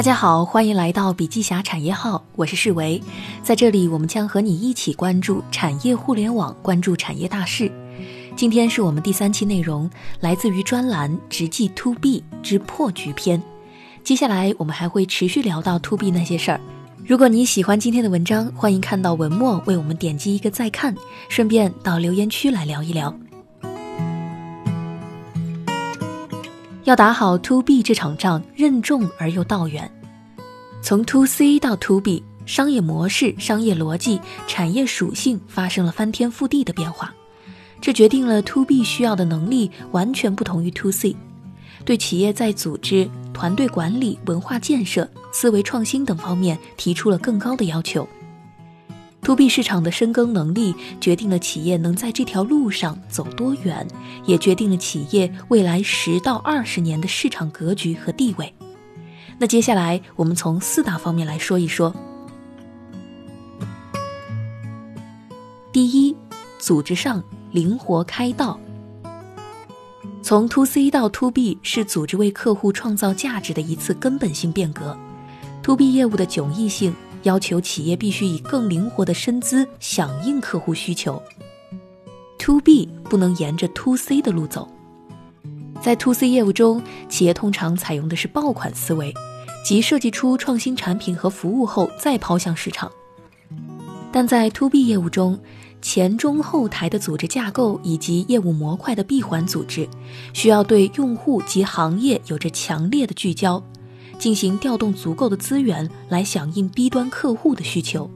大家好，欢迎来到笔记侠产业号，我是世维，在这里我们将和你一起关注产业互联网，关注产业大事。今天是我们第三期内容，来自于专栏《直击 To B 之破局篇》。接下来我们还会持续聊到 To B 那些事儿。如果你喜欢今天的文章，欢迎看到文末为我们点击一个再看，顺便到留言区来聊一聊。要打好 To B 这场仗，任重而又道远。从 To C 到 To B，商业模式、商业逻辑、产业属性发生了翻天覆地的变化，这决定了 To B 需要的能力完全不同于 To C，对企业在组织、团队管理、文化建设、思维创新等方面提出了更高的要求。To B 市场的深耕能力决定了企业能在这条路上走多远，也决定了企业未来十到二十年的市场格局和地位。那接下来我们从四大方面来说一说。第一，组织上灵活开道。从 To C 到 To B 是组织为客户创造价值的一次根本性变革。To B 业务的迥异性。要求企业必须以更灵活的身姿响应客户需求。To B 不能沿着 To C 的路走。在 To C 业务中，企业通常采用的是爆款思维，即设计出创新产品和服务后再抛向市场。但在 To B 业务中，前中后台的组织架构以及业务模块的闭环组织，需要对用户及行业有着强烈的聚焦。进行调动足够的资源来响应 B 端客户的需求。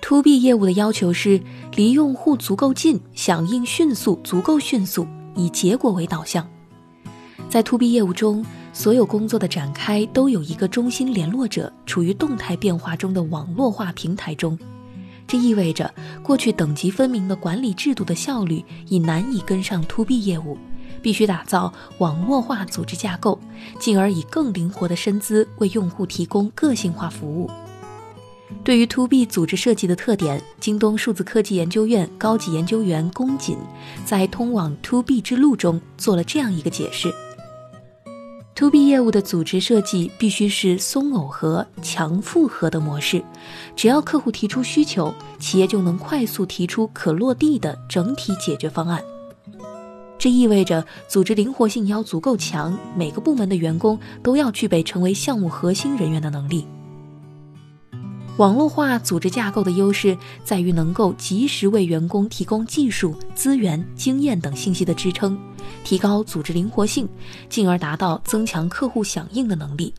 To B 业务的要求是离用户足够近，响应迅速、足够迅速，以结果为导向。在 To B 业务中，所有工作的展开都有一个中心联络者处于动态变化中的网络化平台中，这意味着过去等级分明的管理制度的效率已难以跟上 To B 业务。必须打造网络化组织架构，进而以更灵活的身姿为用户提供个性化服务。对于 To B 组织设计的特点，京东数字科技研究院高级研究员龚锦在《通往 To B 之路》中做了这样一个解释：To B 业务的组织设计必须是松耦合、强复合的模式，只要客户提出需求，企业就能快速提出可落地的整体解决方案。这意味着组织灵活性要足够强，每个部门的员工都要具备成为项目核心人员的能力。网络化组织架构的优势在于能够及时为员工提供技术、资源、经验等信息的支撑，提高组织灵活性，进而达到增强客户响应的能力。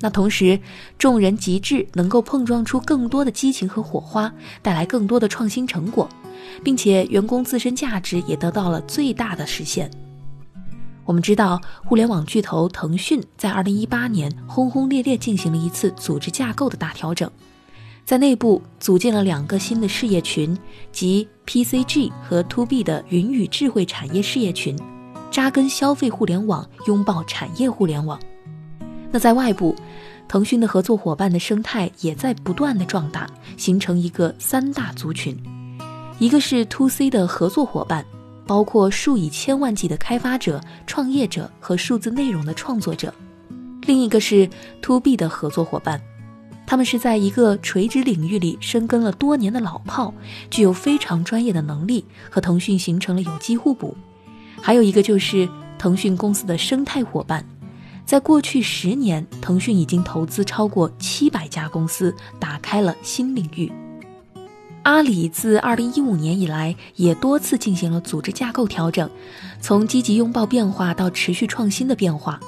那同时，众人极致能够碰撞出更多的激情和火花，带来更多的创新成果。并且员工自身价值也得到了最大的实现。我们知道，互联网巨头腾讯在2018年轰轰烈烈进行了一次组织架构的大调整，在内部组建了两个新的事业群，即 PCG 和 To B 的云与智慧产业事业群，扎根消费互联网，拥抱产业互联网。那在外部，腾讯的合作伙伴的生态也在不断的壮大，形成一个三大族群。一个是 To C 的合作伙伴，包括数以千万计的开发者、创业者和数字内容的创作者；另一个是 To B 的合作伙伴，他们是在一个垂直领域里深耕了多年的老炮，具有非常专业的能力，和腾讯形成了有机互补；还有一个就是腾讯公司的生态伙伴，在过去十年，腾讯已经投资超过七百家公司，打开了新领域。阿里自2015年以来，也多次进行了组织架构调整，从积极拥抱变化到持续创新的变化。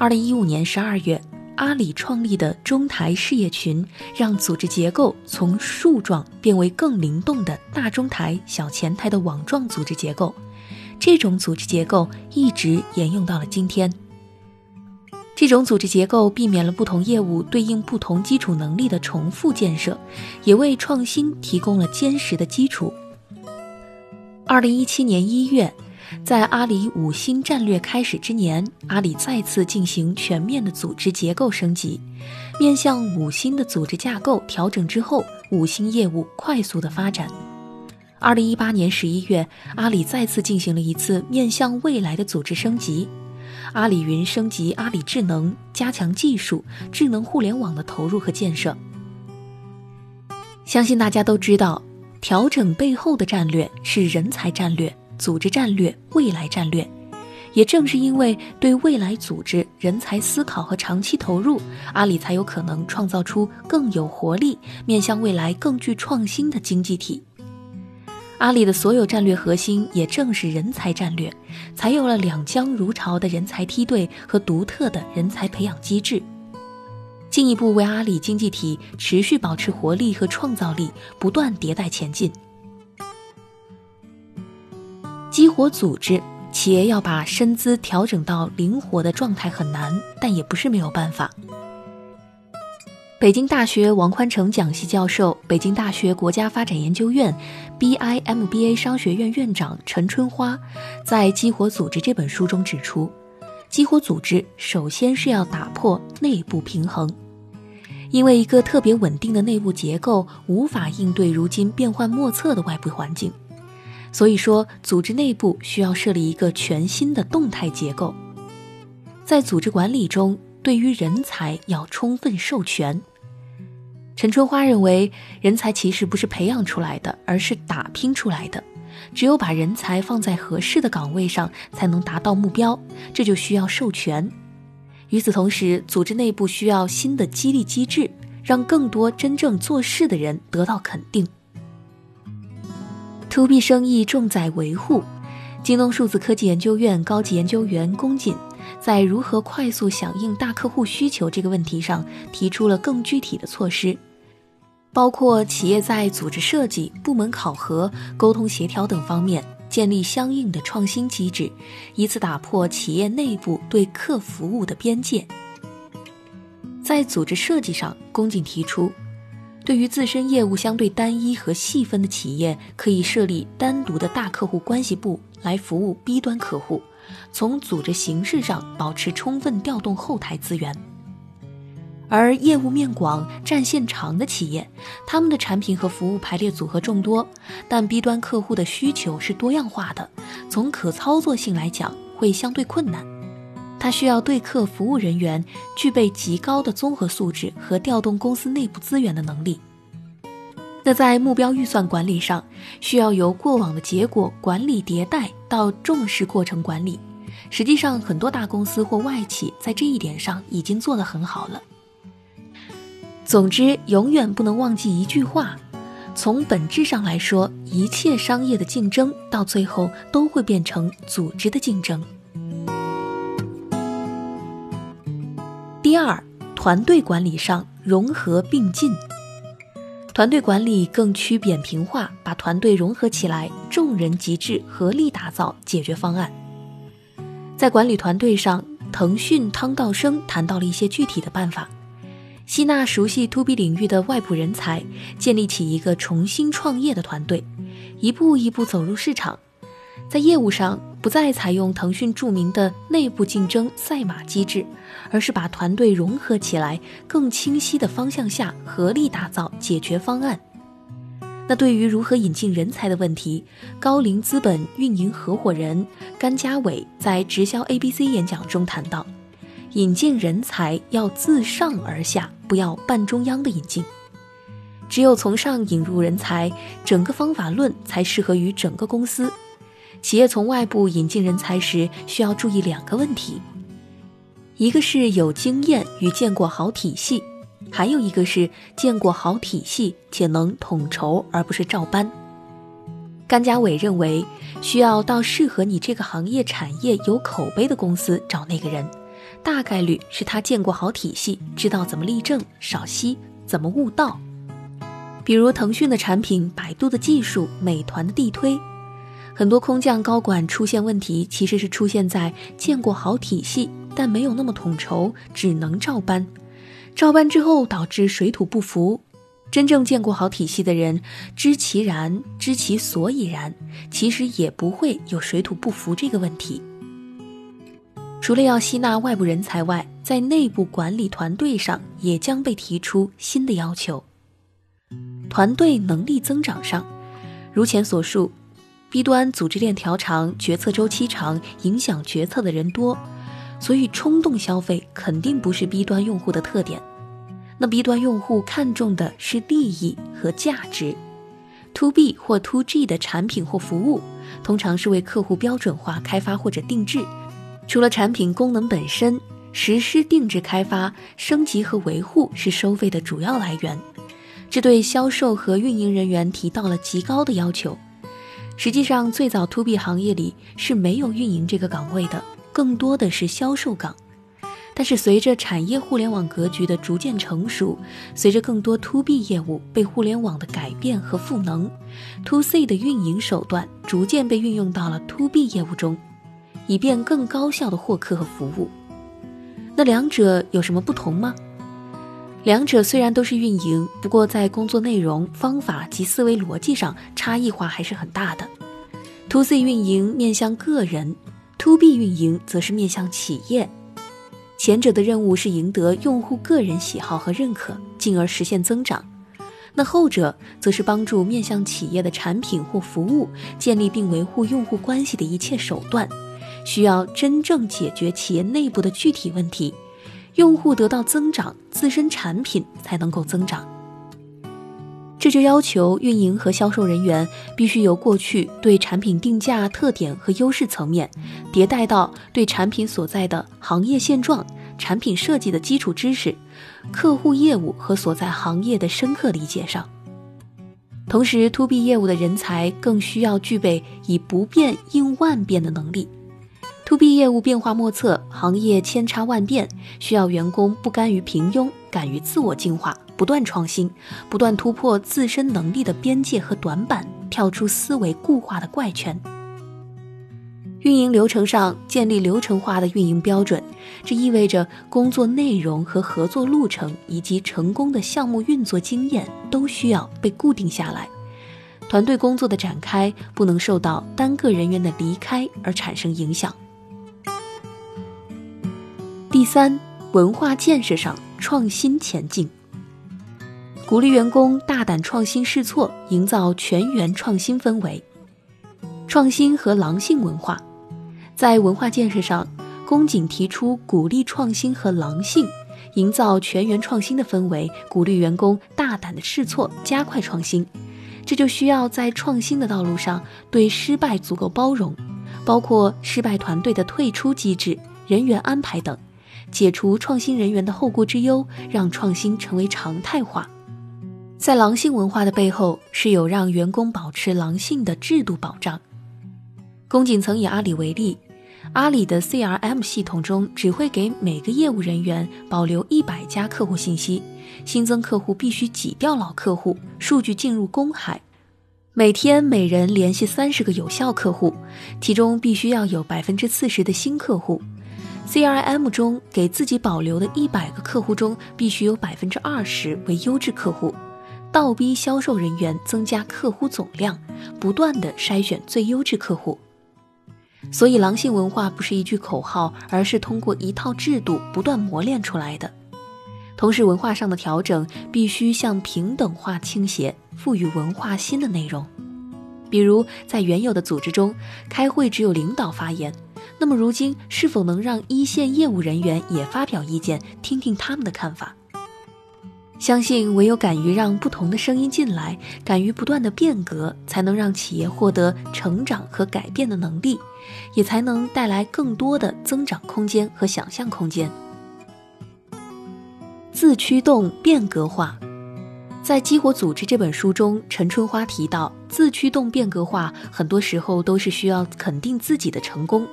2015年12月，阿里创立的中台事业群，让组织结构从树状变为更灵动的大中台、小前台的网状组织结构。这种组织结构一直沿用到了今天。这种组织结构避免了不同业务对应不同基础能力的重复建设，也为创新提供了坚实的基础。二零一七年一月，在阿里五新战略开始之年，阿里再次进行全面的组织结构升级，面向五新的组织架构调整之后，五新业务快速的发展。二零一八年十一月，阿里再次进行了一次面向未来的组织升级。阿里云升级阿里智能，加强技术、智能互联网的投入和建设。相信大家都知道，调整背后的战略是人才战略、组织战略、未来战略。也正是因为对未来组织人才思考和长期投入，阿里才有可能创造出更有活力、面向未来更具创新的经济体。阿里的所有战略核心也正是人才战略，才有了两江如潮的人才梯队和独特的人才培养机制，进一步为阿里经济体持续保持活力和创造力不断迭代前进。激活组织。企业要把身姿调整到灵活的状态很难，但也不是没有办法。北京大学王宽成讲席教授、北京大学国家发展研究院 BIMBA 商学院院长陈春花在《激活组织》这本书中指出，激活组织首先是要打破内部平衡，因为一个特别稳定的内部结构无法应对如今变幻莫测的外部环境。所以说，组织内部需要设立一个全新的动态结构。在组织管理中，对于人才要充分授权。陈春花认为，人才其实不是培养出来的，而是打拼出来的。只有把人才放在合适的岗位上，才能达到目标。这就需要授权。与此同时，组织内部需要新的激励机制，让更多真正做事的人得到肯定。To B 生意重在维护。京东数字科技研究院高级研究员龚锦在如何快速响应大客户需求这个问题上提出了更具体的措施，包括企业在组织设计、部门考核、沟通协调等方面建立相应的创新机制，以此打破企业内部对客服务的边界。在组织设计上，龚锦提出。对于自身业务相对单一和细分的企业，可以设立单独的大客户关系部来服务 B 端客户，从组织形式上保持充分调动后台资源。而业务面广、战线长的企业，他们的产品和服务排列组合众多，但 B 端客户的需求是多样化的，从可操作性来讲会相对困难。他需要对客服务人员具备极高的综合素质和调动公司内部资源的能力。那在目标预算管理上，需要由过往的结果管理迭代到重视过程管理。实际上，很多大公司或外企在这一点上已经做得很好了。总之，永远不能忘记一句话：从本质上来说，一切商业的竞争到最后都会变成组织的竞争。第二，团队管理上融合并进。团队管理更趋扁平化，把团队融合起来，众人极致，合力打造解决方案。在管理团队上，腾讯汤道生谈到了一些具体的办法：吸纳熟悉 To B 领域的外部人才，建立起一个重新创业的团队，一步一步走入市场。在业务上，不再采用腾讯著名的内部竞争赛马机制，而是把团队融合起来，更清晰的方向下合力打造解决方案。那对于如何引进人才的问题，高瓴资本运营合伙人甘家伟在直销 ABC 演讲中谈到，引进人才要自上而下，不要半中央的引进。只有从上引入人才，整个方法论才适合于整个公司。企业从外部引进人才时，需要注意两个问题：一个是有经验与见过好体系，还有一个是见过好体系且能统筹，而不是照搬。甘家伟认为，需要到适合你这个行业产业有口碑的公司找那个人，大概率是他见过好体系，知道怎么立正、少息、怎么悟道。比如腾讯的产品、百度的技术、美团的地推。很多空降高管出现问题，其实是出现在见过好体系，但没有那么统筹，只能照搬。照搬之后导致水土不服。真正见过好体系的人，知其然，知其所以然，其实也不会有水土不服这个问题。除了要吸纳外部人才外，在内部管理团队上也将被提出新的要求。团队能力增长上，如前所述。B 端组织链条长，决策周期长，影响决策的人多。所以冲动消费肯定不是 B 端用户的特点。那 B 端用户看重的是利益和价值。To B 或 To G 的产品或服务，通常是为客户标准化开发或者定制。除了产品功能本身，实施定制开发、升级和维护是收费的主要来源。这对销售和运营人员提到了极高的要求。实际上，最早 To B 行业里是没有运营这个岗位的，更多的是销售岗。但是，随着产业互联网格局的逐渐成熟，随着更多 To B 业务被互联网的改变和赋能，To C 的运营手段逐渐被运用到了 To B 业务中，以便更高效的获客和服务。那两者有什么不同吗？两者虽然都是运营，不过在工作内容、方法及思维逻辑上差异化还是很大的。To C 运营面向个人，To B 运营则是面向企业。前者的任务是赢得用户个人喜好和认可，进而实现增长；那后者则是帮助面向企业的产品或服务建立并维护用户关系的一切手段，需要真正解决企业内部的具体问题，用户得到增长，自身产品才能够增长。这就要求运营和销售人员必须由过去对产品定价特点和优势层面，迭代到对产品所在的行业现状、产品设计的基础知识、客户业务和所在行业的深刻理解上。同时，to B 业务的人才更需要具备以不变应万变的能力。To B 业务变化莫测，行业千差万变，需要员工不甘于平庸，敢于自我进化。不断创新，不断突破自身能力的边界和短板，跳出思维固化的怪圈。运营流程上建立流程化的运营标准，这意味着工作内容和合作路程以及成功的项目运作经验都需要被固定下来。团队工作的展开不能受到单个人员的离开而产生影响。第三，文化建设上创新前进。鼓励员工大胆创新试错，营造全员创新氛围。创新和狼性文化，在文化建设上，宫颈提出鼓励创新和狼性，营造全员创新的氛围，鼓励员工大胆的试错，加快创新。这就需要在创新的道路上对失败足够包容，包括失败团队的退出机制、人员安排等，解除创新人员的后顾之忧，让创新成为常态化。在狼性文化的背后，是有让员工保持狼性的制度保障。宫颈曾以阿里为例，阿里的 CRM 系统中只会给每个业务人员保留一百家客户信息，新增客户必须挤掉老客户，数据进入公海。每天每人联系三十个有效客户，其中必须要有百分之四十的新客户。CRM 中给自己保留的一百个客户中，必须有百分之二十为优质客户。倒逼销售人员增加客户总量，不断的筛选最优质客户。所以，狼性文化不是一句口号，而是通过一套制度不断磨练出来的。同时，文化上的调整必须向平等化倾斜，赋予文化新的内容。比如，在原有的组织中，开会只有领导发言，那么如今是否能让一线业务人员也发表意见，听听他们的看法？相信唯有敢于让不同的声音进来，敢于不断的变革，才能让企业获得成长和改变的能力，也才能带来更多的增长空间和想象空间。自驱动变革化，在《激活组织》这本书中，陈春花提到，自驱动变革化很多时候都是需要肯定自己的成功，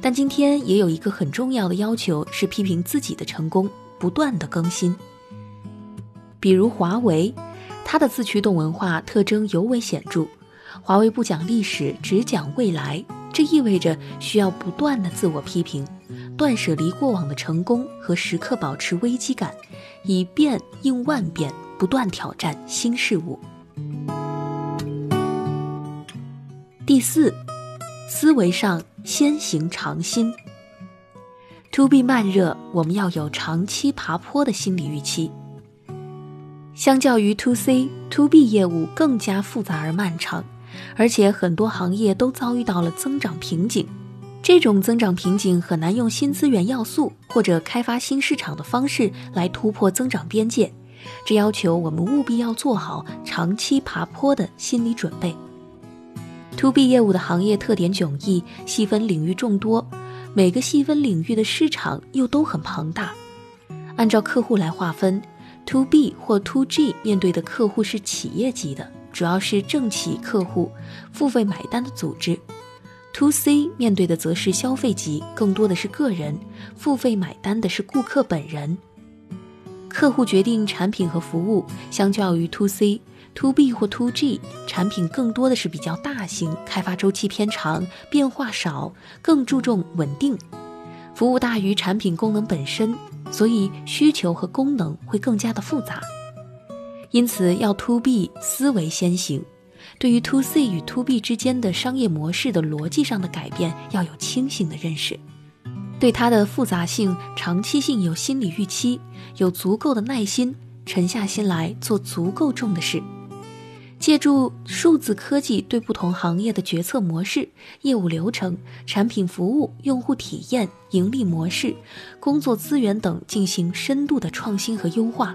但今天也有一个很重要的要求是批评自己的成功，不断的更新。比如华为，它的自驱动文化特征尤为显著。华为不讲历史，只讲未来，这意味着需要不断的自我批评，断舍离过往的成功和时刻保持危机感，以变应万变，不断挑战新事物。第四，思维上先行尝新。To B 慢热，我们要有长期爬坡的心理预期。相较于 To C、To B 业务更加复杂而漫长，而且很多行业都遭遇到了增长瓶颈。这种增长瓶颈很难用新资源要素或者开发新市场的方式来突破增长边界，这要求我们务必要做好长期爬坡的心理准备。To B 业务的行业特点迥异，细分领域众多，每个细分领域的市场又都很庞大。按照客户来划分，To B 或 To G 面对的客户是企业级的，主要是政企客户，付费买单的组织。To C 面对的则是消费级，更多的是个人，付费买单的是顾客本人。客户决定产品和服务，相较于 To C、To B 或 To G，产品更多的是比较大型，开发周期偏长，变化少，更注重稳定。服务大于产品功能本身，所以需求和功能会更加的复杂。因此要 To B 思维先行。对于 To C 与 To B 之间的商业模式的逻辑上的改变，要有清醒的认识，对它的复杂性、长期性有心理预期，有足够的耐心，沉下心来做足够重的事，借助数字科技对不同行业的决策模式、业务流程、产品服务、用户体验、盈利模式、工作资源等进行深度的创新和优化。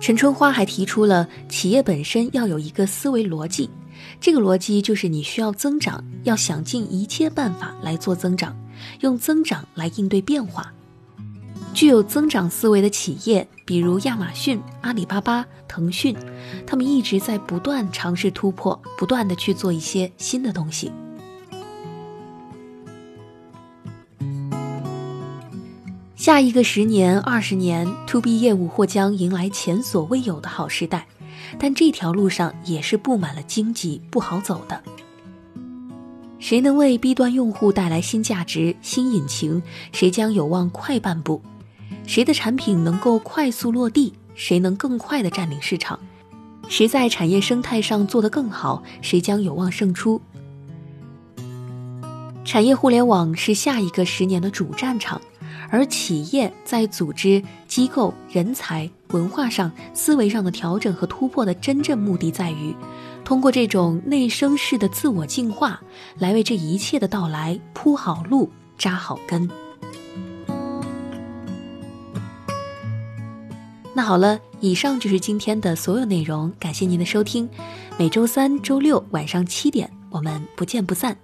陈春花还提出了企业本身要有一个思维逻辑，这个逻辑就是你需要增长，要想尽一切办法来做增长，用增长来应对变化。具有增长思维的企业，比如亚马逊、阿里巴巴、腾讯，他们一直在不断尝试突破，不断的去做一些新的东西。下一个十年、二十年，to B 业务或将迎来前所未有的好时代，但这条路上也是布满了荆棘，不好走的。谁能为 B 端用户带来新价值、新引擎，谁将有望快半步；谁的产品能够快速落地，谁能更快地占领市场；谁在产业生态上做得更好，谁将有望胜出。产业互联网是下一个十年的主战场。而企业在组织、机构、人才、文化上、思维上的调整和突破的真正目的，在于通过这种内生式的自我净化，来为这一切的到来铺好路、扎好根。那好了，以上就是今天的所有内容，感谢您的收听。每周三、周六晚上七点，我们不见不散。